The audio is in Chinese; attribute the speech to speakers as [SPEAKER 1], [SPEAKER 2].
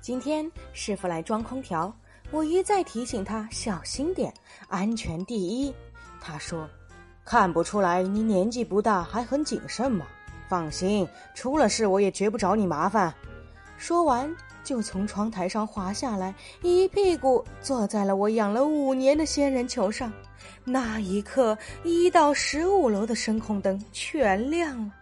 [SPEAKER 1] 今天师傅来装空调我一再提醒他小心点安全第一他说看不出来你年纪不大还很谨慎嘛。放心出了事我也绝不找你麻烦。说完就从窗台上滑下来一屁股坐在了我养了五年的仙人球上那一刻一到十五楼的声控灯全亮了。